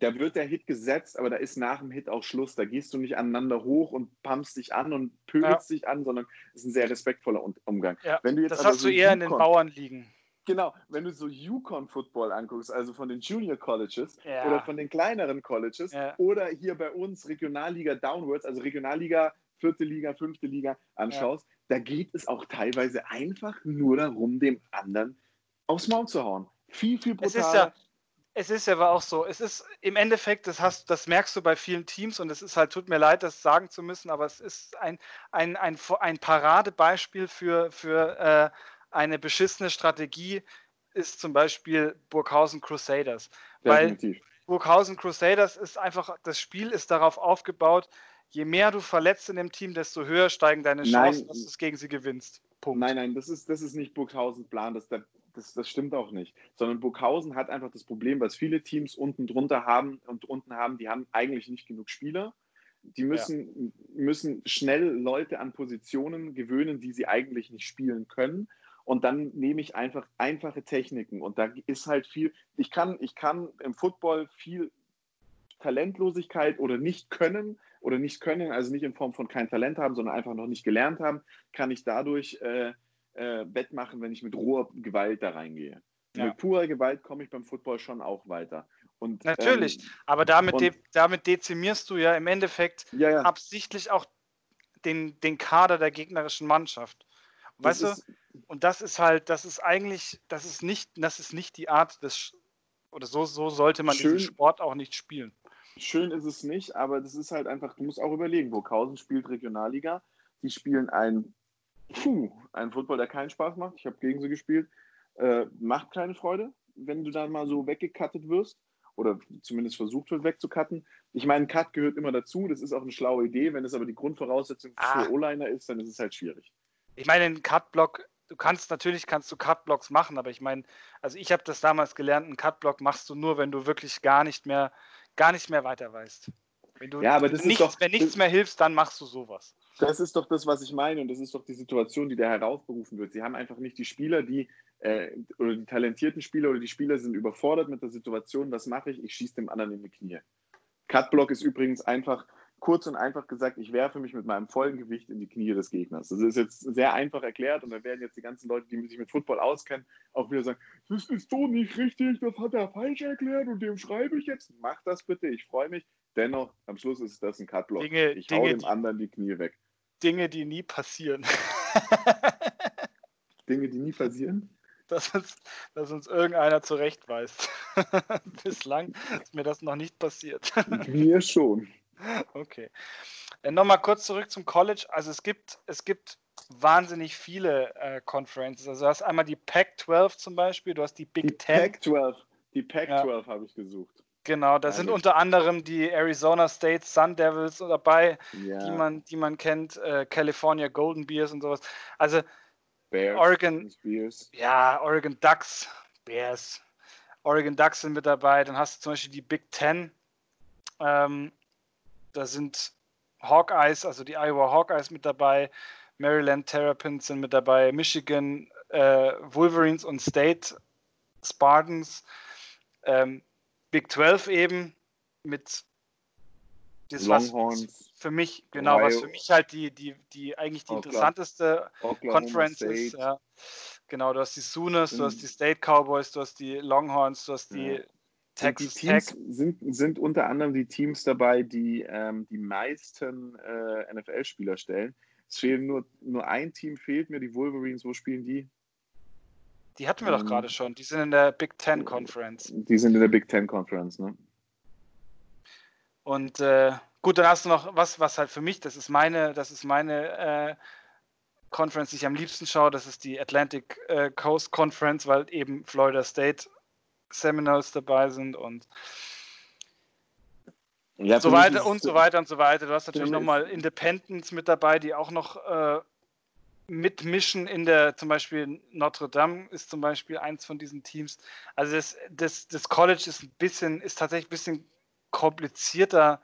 da wird der Hit gesetzt, aber da ist nach dem Hit auch Schluss. Da gehst du nicht aneinander hoch und pumpst dich an und pöbelst dich an, sondern es ist ein sehr respektvoller Um- Umgang. Ja, Wenn du jetzt das hast so du eher in den Yukon- Bauernligen. Genau, wenn du so Yukon Football anguckst, also von den Junior Colleges Ja. oder von den kleineren Colleges Ja. oder hier bei uns Regionalliga Downwards, also Regionalliga, vierte Liga, fünfte Liga anschaust, da geht es auch teilweise einfach nur darum, dem anderen aufs Maul zu hauen. Viel, viel Es brutaler. ist ja, es ist ja aber auch so. Es ist im Endeffekt, das hast, das merkst du bei vielen Teams und es ist halt, tut mir leid, das sagen zu müssen, aber es ist ein, ein, ein, ein Paradebeispiel für, für äh, eine beschissene Strategie ist zum Beispiel Burghausen Crusaders. Weil Definitiv. Burghausen Crusaders ist einfach, das Spiel ist darauf aufgebaut, je mehr du verletzt in dem Team, desto höher steigen deine Nein. Chancen, dass du es gegen sie gewinnst. Punkt. Nein, nein, das ist, das ist nicht Burghausen Plan, das, das, das stimmt auch nicht. Sondern Burghausen hat einfach das Problem, was viele Teams unten drunter haben und unten haben, die haben eigentlich nicht genug Spieler. Die müssen, müssen schnell Leute an Positionen gewöhnen, die sie eigentlich nicht spielen können. Und dann nehme ich einfach einfache Techniken. Und da ist halt viel, ich kann, ich kann im Football viel Talentlosigkeit oder nicht können oder nicht können, also nicht in Form von kein Talent haben, sondern einfach noch nicht gelernt haben, kann ich dadurch äh, äh, wettmachen, wenn ich mit roher Gewalt da reingehe. Ja. Mit purer Gewalt komme ich beim Football schon auch weiter. Und, Natürlich, ähm, aber damit, und- de damit dezimierst du ja im Endeffekt ja, ja. absichtlich auch den, den Kader der gegnerischen Mannschaft. das Weißt du? ist- Und das ist halt, das ist eigentlich, das ist nicht, das ist nicht die Art des, oder so, so sollte man Schön. diesen Sport auch nicht spielen. Schön ist es nicht, aber das ist halt einfach, du musst auch überlegen, Burghausen spielt Regionalliga, die spielen ein, puh, einen Football, der keinen Spaß macht. Ich habe gegen sie gespielt. Äh, macht keine Freude. wenn du dann mal so weggekattet wirst oder zumindest versucht wird wegzukatten. Ich meine, ein Cut gehört immer dazu, das ist auch eine schlaue Idee. Wenn es aber die Grundvoraussetzung ah. für O-Liner ist, dann ist es halt schwierig. Ich meine, ein Cut-Block, du kannst natürlich kannst du Cut-Blocks machen, aber ich meine, also ich habe das damals gelernt, einen Cut-Block machst du nur, wenn du wirklich gar nicht mehr, gar nicht mehr weiter weißt. Wenn du, ja, aber das nichts, ist doch, wenn nichts mehr hilft, dann machst du sowas. Das ist doch das, was ich meine und das ist doch die Situation, die da heraufberufen wird. Sie haben einfach nicht die Spieler, die äh, oder die talentierten Spieler oder die Spieler sind überfordert mit der Situation, was mache ich? Ich schieße dem anderen in die Knie. Cutblock ist übrigens einfach, kurz und einfach gesagt, ich werfe mich mit meinem vollen Gewicht in die Knie des Gegners. Das ist jetzt sehr einfach erklärt und da werden jetzt die ganzen Leute, die sich mit Football auskennen, auch wieder sagen, das ist so nicht richtig, das hat er falsch erklärt und dem schreibe ich jetzt. Mach das bitte, ich freue mich. Dennoch, am Schluss ist das ein Cutblock. Dinge, ich Dinge, hau dem anderen die Knie weg. Dinge, die nie passieren. Dinge, die nie passieren? dass uns, dass uns irgendeiner zurechtweist. Bislang ist mir das noch nicht passiert. mir schon. Okay. Äh, Nochmal kurz zurück zum College. Also es gibt, es gibt wahnsinnig viele äh, Conferences. Also du hast einmal die Pac-12 zum Beispiel, du hast die Big die Ten. Pac-12, die Pac-12 ja. habe ich gesucht. Genau, da sind unter anderem die Arizona State Sun Devils dabei, ja. die, man, die man kennt, äh, California Golden Bears und sowas. Also Bears, Oregon, Bears. ja, Oregon Ducks, Bears, Oregon Ducks sind mit dabei. Dann hast du zum Beispiel die Big Ten. Ähm, da sind Hawkeyes, also die Iowa Hawkeyes mit dabei, Maryland Terrapins sind mit dabei, Michigan äh, Wolverines und State Spartans. Ähm, Big 12 eben mit das Longhorns. für mich, genau, Ohio, was für mich halt die, die, die eigentlich die Oklahoma, interessanteste Oklahoma Conference State. ist. Ja. Genau, du hast die Sooners, du hast die State Cowboys, du hast die Longhorns, du hast die ja. Texas die Teams Tech. Sind, sind unter anderem die Teams dabei, die ähm, die meisten äh, NFL-Spieler stellen. Es fehlen nur, nur ein Team fehlt mir, die Wolverines. Wo spielen die? Die hatten wir ähm, doch gerade schon. Die sind in der Big Ten Conference. Die sind in der Big Ten Conference, ne? Und äh, gut, dann hast du noch was, was halt für mich, das ist meine, das ist meine äh, Conference, die ich am liebsten schaue, das ist die Atlantic äh, Coast Conference, weil eben Florida State Seminoles dabei sind und ja, so weiter und so weiter und so weiter. Du hast natürlich nochmal Independents mit dabei, die auch noch äh, mitmischen in der, zum Beispiel Notre Dame ist zum Beispiel eins von diesen Teams. Also das, das, das College ist ein bisschen, ist tatsächlich ein bisschen komplizierter,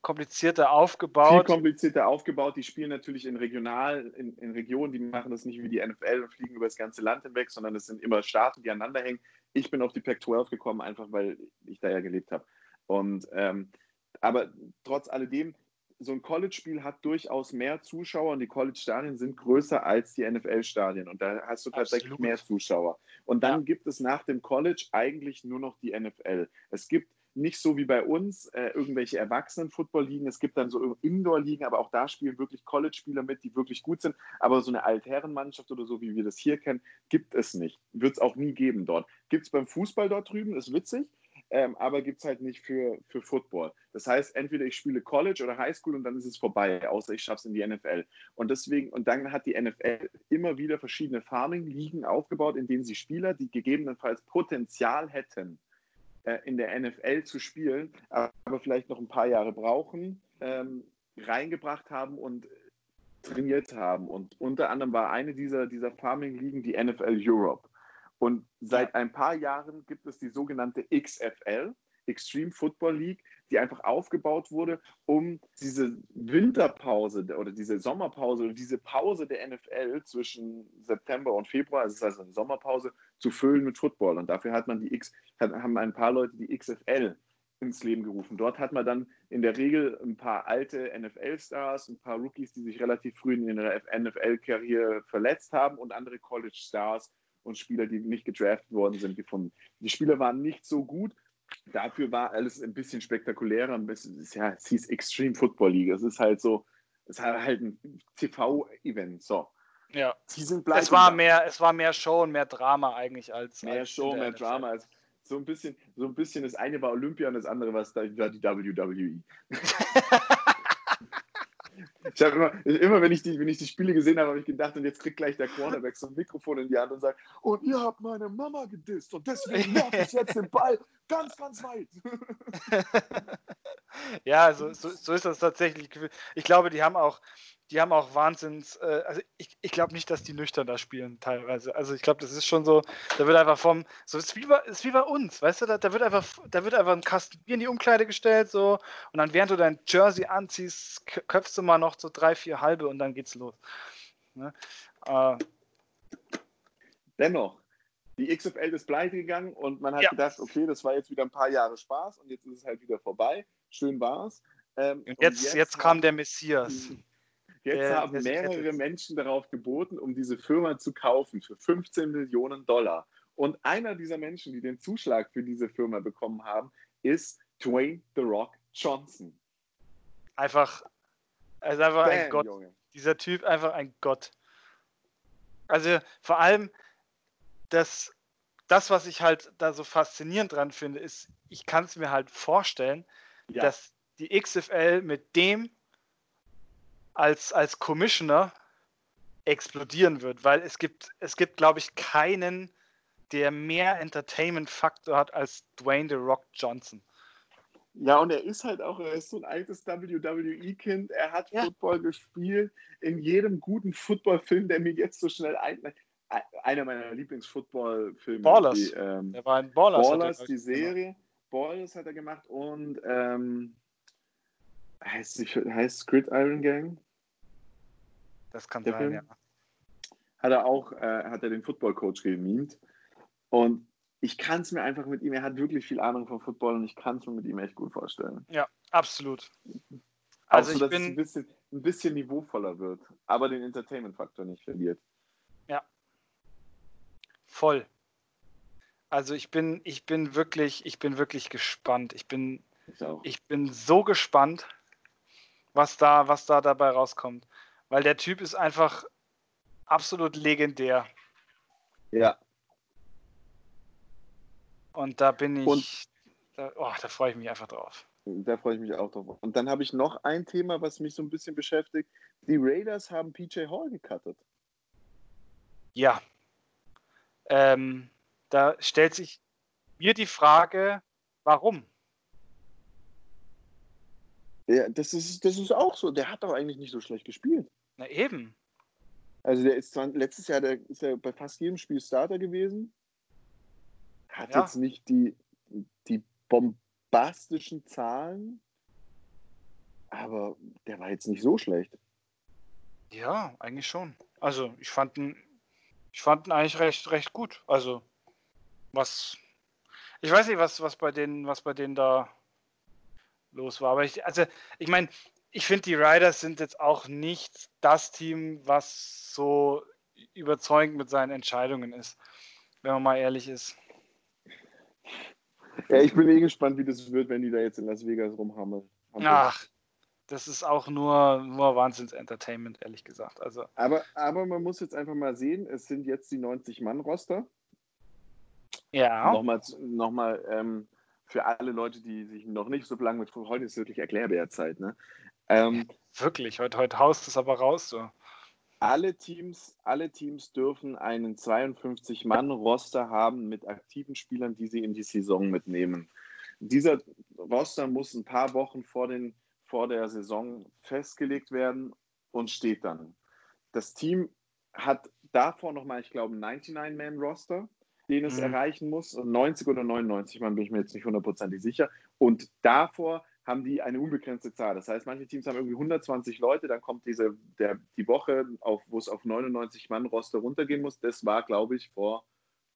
komplizierter aufgebaut. Viel komplizierter aufgebaut. Die spielen natürlich in regional, in, in Regionen, die machen das nicht wie die NFL und fliegen über das ganze Land hinweg, sondern es sind immer Staaten, die aneinander hängen. Ich bin auf die Pac-12 gekommen, einfach weil ich da ja gelebt habe. Und ähm, aber trotz alledem, so ein College-Spiel hat durchaus mehr Zuschauer und die College-Stadien sind größer als die NFL-Stadien und da hast du tatsächlich Absolut. mehr Zuschauer. Und dann ja. gibt es nach dem College eigentlich nur noch die NFL. Es gibt nicht so wie bei uns äh, irgendwelche Erwachsenen-Football-Ligen. Es gibt dann so Indoor-Ligen, aber auch da spielen wirklich College-Spieler mit, die wirklich gut sind. Aber so eine Altherrenmannschaft oder so, wie wir das hier kennen, gibt es nicht. Wird es auch nie geben dort. Gibt es beim Fußball dort drüben, ist witzig. Ähm, aber gibt es halt nicht für, für Football. Das heißt, entweder ich spiele College oder Highschool und dann ist es vorbei, außer ich schaffe es in die NFL. Und deswegen, und dann hat die NFL immer wieder verschiedene Farming-Ligen aufgebaut, in denen sie Spieler, die gegebenenfalls Potenzial hätten, äh, in der NFL zu spielen, aber vielleicht noch ein paar Jahre brauchen, ähm, reingebracht haben und trainiert haben. Und unter anderem war eine dieser, dieser Farming-Ligen die NFL Europe. Und seit ein paar Jahren gibt es die sogenannte XFL, Extreme Football League, die einfach aufgebaut wurde, um diese Winterpause oder diese Sommerpause oder diese Pause der NFL zwischen September und Februar, also es ist also eine Sommerpause, zu füllen mit Football. Und dafür hat man die X, haben ein paar Leute die XFL ins Leben gerufen. Dort hat man dann in der Regel ein paar alte NFL-Stars, ein paar Rookies, die sich relativ früh in ihrer NFL-Karriere verletzt haben und andere College-Stars und Spieler, die nicht gedraftet worden sind, gefunden. Die Spieler waren nicht so gut, dafür war alles ein bisschen spektakulärer. Ein bisschen, ja, es hieß Extreme Football League. Es ist halt so, es ist halt ein TV-Event. So. Ja. Sie sind es war mehr, es war mehr Show und mehr Drama eigentlich als mehr als Show, mehr. Drama. Als, so ein bisschen, so ein bisschen. Das eine war Olympia und das andere war die WWE. Ich habe immer, immer wenn, ich die, wenn ich die Spiele gesehen habe, habe ich gedacht, und jetzt kriegt gleich der Quarterback so ein Mikrofon in die Hand und sagt, und ihr habt meine Mama gedisst und deswegen werfe ich jetzt den Ball ganz, ganz weit. ja, so, so, so ist das tatsächlich. Ich glaube, die haben auch, die haben auch Wahnsinns, äh, also ich, ich glaube nicht, dass die nüchtern da spielen teilweise. Also ich glaube, das ist schon so, da wird einfach vom, so ist wie bei, ist wie bei uns, weißt du, da, da, wird einfach, da wird einfach ein Kasten Bier in die Umkleide gestellt so und dann während du dein Jersey anziehst, köpfst du mal noch so drei, vier halbe und dann geht's los. Ne? Äh, Dennoch, die XFL ist pleite gegangen und man hat ja. gedacht, okay, das war jetzt wieder ein paar Jahre Spaß und jetzt ist es halt wieder vorbei. Schön war's. Ähm, und, jetzt, und jetzt, jetzt kam der Messias. Jetzt der, haben mehrere Menschen darauf geboten, um diese Firma zu kaufen für 15 Millionen Dollar. Und einer dieser Menschen, die den Zuschlag für diese Firma bekommen haben, ist Dwayne The Rock Johnson. Einfach, also einfach Bam, ein Gott. Junge. Dieser Typ einfach ein Gott. Also vor allem das, das, was ich halt da so faszinierend dran finde, ist, ich kann es mir halt vorstellen, ja. dass die XFL mit dem als, als Commissioner explodieren wird, weil es gibt, es gibt, glaube ich, keinen, der mehr Entertainment-Faktor hat als Dwayne The Rock Johnson. Ja, und er ist halt auch, er ist so ein altes WWE-Kind. Er hat ja. Football gespielt. In jedem guten Football-Film, der mir jetzt so schnell ein. Einer meiner Lieblings-Football-Filme. Ballers. Die, ähm, er war ein Ballers. Ballers, die Serie. Ballers hat er gemacht und ähm, Heißt, heißt Iron Gang? Das kann Der sein, Film? ja. Hat er auch, äh, hat er den Football-Coach gemimt. Und ich kann es mir einfach mit ihm, er hat wirklich viel Ahnung vom Football und ich kann es mir mit ihm echt gut vorstellen. Ja, absolut. Also so, ich dass bin, es ein bisschen, ein bisschen niveauvoller wird, aber den Entertainment-Faktor nicht verliert. Ja. Voll. Also ich bin, ich bin wirklich, ich bin wirklich gespannt. Ich bin, ich, ich bin so gespannt was da, was da dabei rauskommt. Weil der Typ ist einfach absolut legendär. Ja. Und da bin ich. Und da, oh, da freue ich mich einfach drauf. Da freue ich mich auch drauf. Und dann habe ich noch ein Thema, was mich so ein bisschen beschäftigt. Die Raiders haben PJ Hall gecuttet. Ja. Ähm, da stellt sich mir die Frage, warum? Ja, das ist, das ist auch so. Der hat doch eigentlich nicht so schlecht gespielt. Na eben. Also der ist zwar, letztes Jahr der ist ja bei fast jedem Spiel Starter gewesen. Hat ja. jetzt nicht die, die bombastischen Zahlen, aber der war jetzt nicht so schlecht. Ja, eigentlich schon. Also ich fand ihn, ich fand ihn eigentlich recht, recht gut. Also was, ich weiß nicht, was, was bei denen, was bei denen da los war. Aber ich, also, ich meine, ich finde, die Riders sind jetzt auch nicht das Team, was so überzeugend mit seinen Entscheidungen ist, wenn man mal ehrlich ist. Ja, ich bin eh gespannt, wie das wird, wenn die da jetzt in Las Vegas rumhammeln. Ach, das ist auch nur, nur Wahnsinns-Entertainment, ehrlich gesagt. Also. Aber, aber man muss jetzt einfach mal sehen, es sind jetzt die 90-Mann-Roster. Ja. Nochmal, nochmal ähm, für alle Leute, die sich noch nicht so lange mit heute ist wirklich Erklärbärzeit, ne? Ähm, wirklich, heute, heute haust es aber raus so. Alle Teams, alle Teams dürfen einen 52-Mann-Roster haben mit aktiven Spielern, die sie in die Saison mitnehmen. Dieser Roster muss ein paar Wochen vor, den, vor der Saison festgelegt werden und steht dann. Das Team hat davor nochmal, ich glaube, ein 99-Man-Roster den es mhm. erreichen muss. 90 oder 99, man bin ich mir jetzt nicht hundertprozentig sicher. Und davor haben die eine unbegrenzte Zahl. Das heißt, manche Teams haben irgendwie 120 Leute, dann kommt diese, der, die Woche, auf, wo es auf 99 Mann Roster runtergehen muss. Das war, glaube ich, vor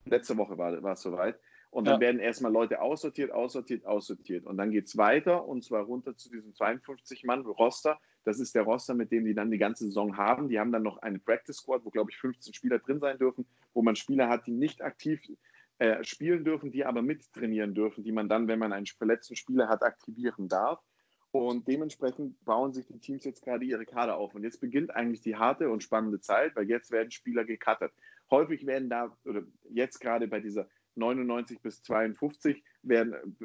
letzter Woche war, war es soweit. Und dann ja. werden erstmal Leute aussortiert, aussortiert, aussortiert. Und dann geht es weiter und zwar runter zu diesem 52-Mann-Roster. Das ist der Roster, mit dem die dann die ganze Saison haben. Die haben dann noch eine Practice Squad, wo, glaube ich, 15 Spieler drin sein dürfen, wo man Spieler hat, die nicht aktiv äh, spielen dürfen, die aber mittrainieren dürfen, die man dann, wenn man einen verletzten Spieler hat, aktivieren darf. Und dementsprechend bauen sich die Teams jetzt gerade ihre Kader auf. Und jetzt beginnt eigentlich die harte und spannende Zeit, weil jetzt werden Spieler gecuttet. Häufig werden da, oder jetzt gerade bei dieser 99 bis 52 werden,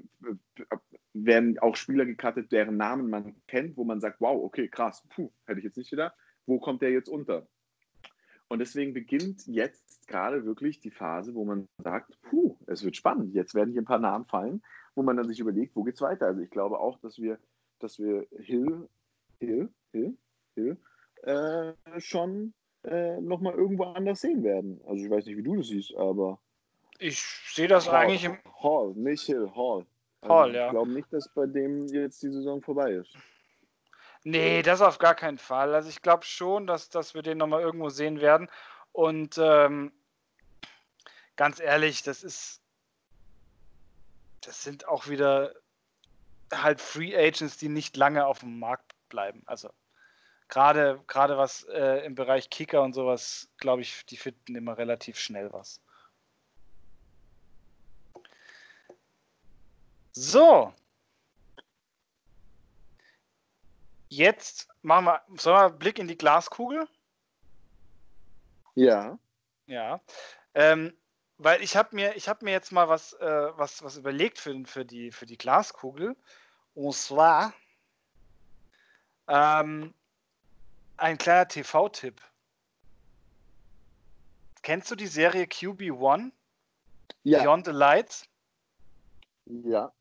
werden auch Spieler gecuttet, deren Namen man kennt, wo man sagt, wow, okay, krass, puh, hätte ich jetzt nicht gedacht. Wo kommt der jetzt unter? Und deswegen beginnt jetzt gerade wirklich die Phase, wo man sagt, puh, es wird spannend. Jetzt werden hier ein paar Namen fallen, wo man dann sich überlegt, wo geht's weiter? Also ich glaube auch, dass wir, dass wir Hill, Hill, Hill, Hill äh, schon äh, nochmal irgendwo anders sehen werden. Also ich weiß nicht, wie du das siehst, aber. Ich sehe das Hall, eigentlich im. Hall, nicht Hill, Hall. Also Hall, ja. Ich glaube nicht, dass bei dem jetzt die Saison vorbei ist. Nee, das auf gar keinen Fall. Also ich glaube schon, dass, dass wir den nochmal irgendwo sehen werden. Und ähm, ganz ehrlich, das ist. Das sind auch wieder halt Free Agents, die nicht lange auf dem Markt bleiben. Also gerade gerade was äh, im Bereich Kicker und sowas, glaube ich, die finden immer relativ schnell was. So. Jetzt machen wir, sollen wir einen Blick in die Glaskugel? Ja. Ja. Ähm, weil ich habe mir, ich habe mir jetzt mal was, äh, was, was überlegt für, für, die, für die Glaskugel. Und zwar ähm, ein kleiner TV-Tipp. Kennst du die Serie QB1? Ja. Beyond the Lights? Ja.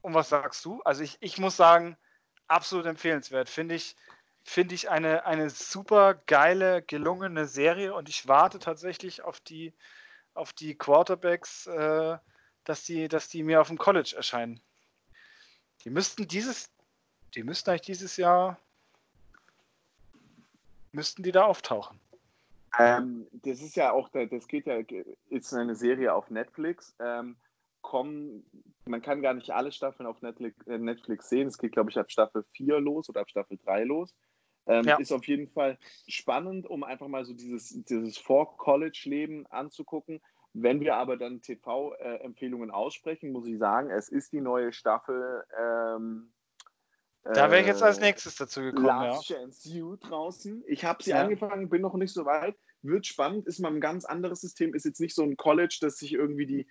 Und was sagst du? Also ich, ich muss sagen, absolut empfehlenswert. Finde ich, finde ich eine, eine super geile, gelungene Serie und ich warte tatsächlich auf die, auf die Quarterbacks, äh, dass, die, dass die mir auf dem College erscheinen. Die müssten dieses, die müssten eigentlich dieses Jahr müssten die da auftauchen? Ähm, das ist ja auch, das geht ja, ist eine Serie auf Netflix. Ähm, kommen, man kann gar nicht alle Staffeln auf Netflix, äh, Netflix sehen. Es geht, glaube ich, ab Staffel 4 los oder ab Staffel 3 los. Ähm, ja. Ist auf jeden Fall spannend, um einfach mal so dieses, dieses Vor-College-Leben anzugucken. Wenn wir aber dann TV-Empfehlungen aussprechen, muss ich sagen, es ist die neue Staffel ähm, da wäre ich jetzt als äh, nächstes dazu gekommen. Last ja. Chance You draußen. Ich habe sie ja. angefangen, bin noch nicht so weit. Wird spannend, ist mal ein ganz anderes System. Ist jetzt nicht so ein College, das sich irgendwie die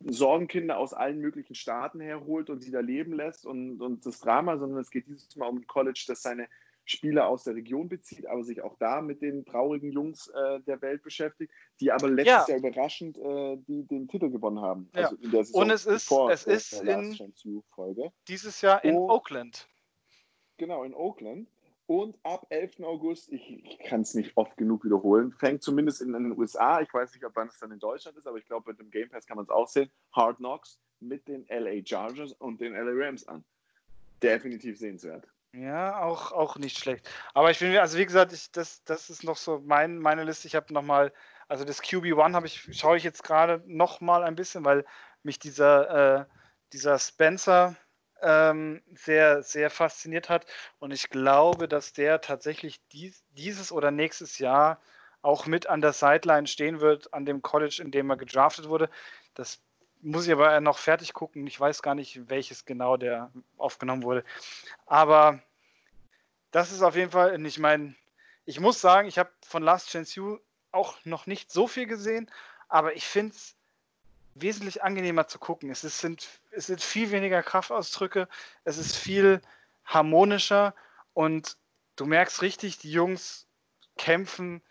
Sorgenkinder aus allen möglichen Staaten herholt und die da leben lässt und, und das Drama, sondern es geht dieses Mal um ein College, das seine Spieler aus der Region bezieht, aber sich auch da mit den traurigen Jungs äh, der Welt beschäftigt, die aber letztes ja. Jahr überraschend äh, die, den Titel gewonnen haben. Ja. Also in der Saison Und es ist, vor, es ist in dieses Jahr in oh. Oakland. Genau, in Oakland. Und ab 11. August, ich, ich kann es nicht oft genug wiederholen, fängt zumindest in, in, den USA, ich weiß nicht, ob wann es dann in Deutschland ist, aber ich glaube, mit dem Game Pass kann man es auch sehen, Hard Knocks mit den LA Chargers und den LA Rams an. Definitiv sehenswert. Ja, auch, auch nicht schlecht. Aber ich finde, also wie gesagt, ich, das, das ist noch so mein, meine Liste. Ich habe nochmal, also das QB1 habe ich, schaue ich jetzt gerade nochmal ein bisschen, weil mich dieser, äh, dieser Spencer ähm, sehr, sehr fasziniert hat. Und ich glaube, dass der tatsächlich dies, dieses oder nächstes Jahr auch mit an der Sideline stehen wird, an dem College, in dem er gedraftet wurde. Das muss ich aber noch fertig gucken. Ich weiß gar nicht, welches genau der aufgenommen wurde. Aber das ist auf jeden Fall, ich meine, ich muss sagen, ich habe von Last Chance You auch noch nicht so viel gesehen, aber ich finde es wesentlich angenehmer zu gucken. Es, ist, sind, es sind viel weniger Kraftausdrücke, es ist viel harmonischer und du merkst richtig, die Jungs kämpfen,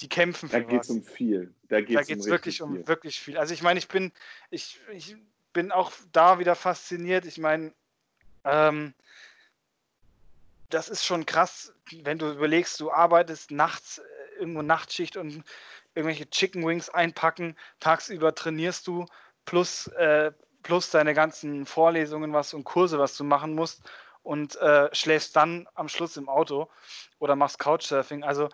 die kämpfen für Da geht es um viel. Da geht es um wirklich viel. um wirklich viel. Also ich meine, ich bin, ich, ich bin auch da wieder fasziniert. Ich meine, ähm, das ist schon krass, wenn du überlegst, du arbeitest nachts äh, irgendwo Nachtschicht und irgendwelche Chicken Wings einpacken. Tagsüber trainierst du plus, äh, plus deine ganzen Vorlesungen was und Kurse, was du machen musst und äh, schläfst dann am Schluss im Auto oder machst Couchsurfing. Also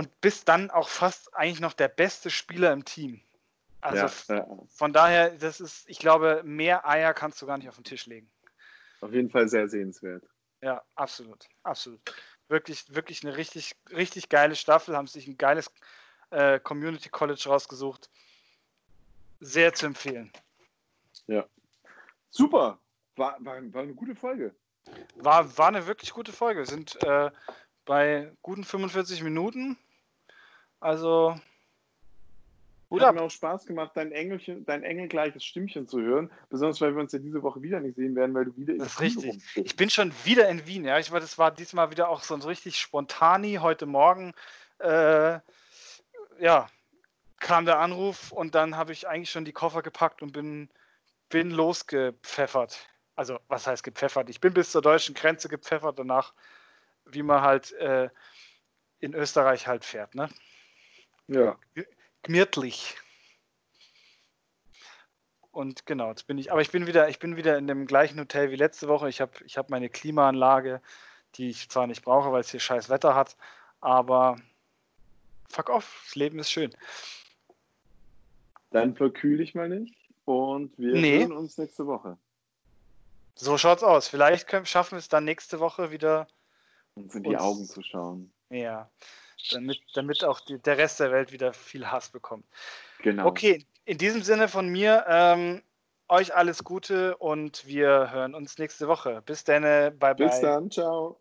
und bist dann auch fast eigentlich noch der beste Spieler im Team. Also ja, ja. von daher, das ist, ich glaube, mehr Eier kannst du gar nicht auf den Tisch legen. Auf jeden Fall sehr sehenswert. Ja, absolut, absolut. Wirklich, wirklich eine richtig, richtig geile Staffel, haben sich ein geiles äh, Community College rausgesucht. Sehr zu empfehlen. Ja. Super. War, war, war eine gute Folge. War, war eine wirklich gute Folge. Wir sind äh, bei guten 45 Minuten. Also Hut Hat mir auch Spaß gemacht, dein, Engelchen, dein engelgleiches Stimmchen zu hören. Besonders, weil wir uns ja diese Woche wieder nicht sehen werden, weil du wieder in Das ist richtig. Rumstehst. Ich bin schon wieder in Wien. Ja, ich war, das war diesmal wieder auch so ein richtig spontani. Heute Morgen, äh, ja, kam der Anruf und dann habe ich eigentlich schon die Koffer gepackt und bin, bin losgepfeffert. Also, was heißt gepfeffert? Ich bin bis zur deutschen Grenze gepfeffert, danach, wie man halt äh, in Österreich halt fährt, ne? Ja. Gemütlich. Und genau, jetzt bin ich, aber ich bin wieder, ich bin wieder in dem gleichen Hotel wie letzte Woche. Ich habe ich hab meine Klimaanlage, die ich zwar nicht brauche, weil es hier scheiß Wetter hat, aber fuck off, das Leben ist schön. Dann verkühle ich mal nicht und wir nee. sehen uns nächste Woche. So schaut's aus. Vielleicht können, schaffen wir es dann nächste Woche wieder. Uns in die Augen zu schauen. Ja damit, damit auch die, der Rest der Welt wieder viel Hass bekommt. Genau. Okay, in diesem Sinne von mir, ähm, euch alles Gute und wir hören uns nächste Woche. Bis dann, bye bye. Bis dann, ciao.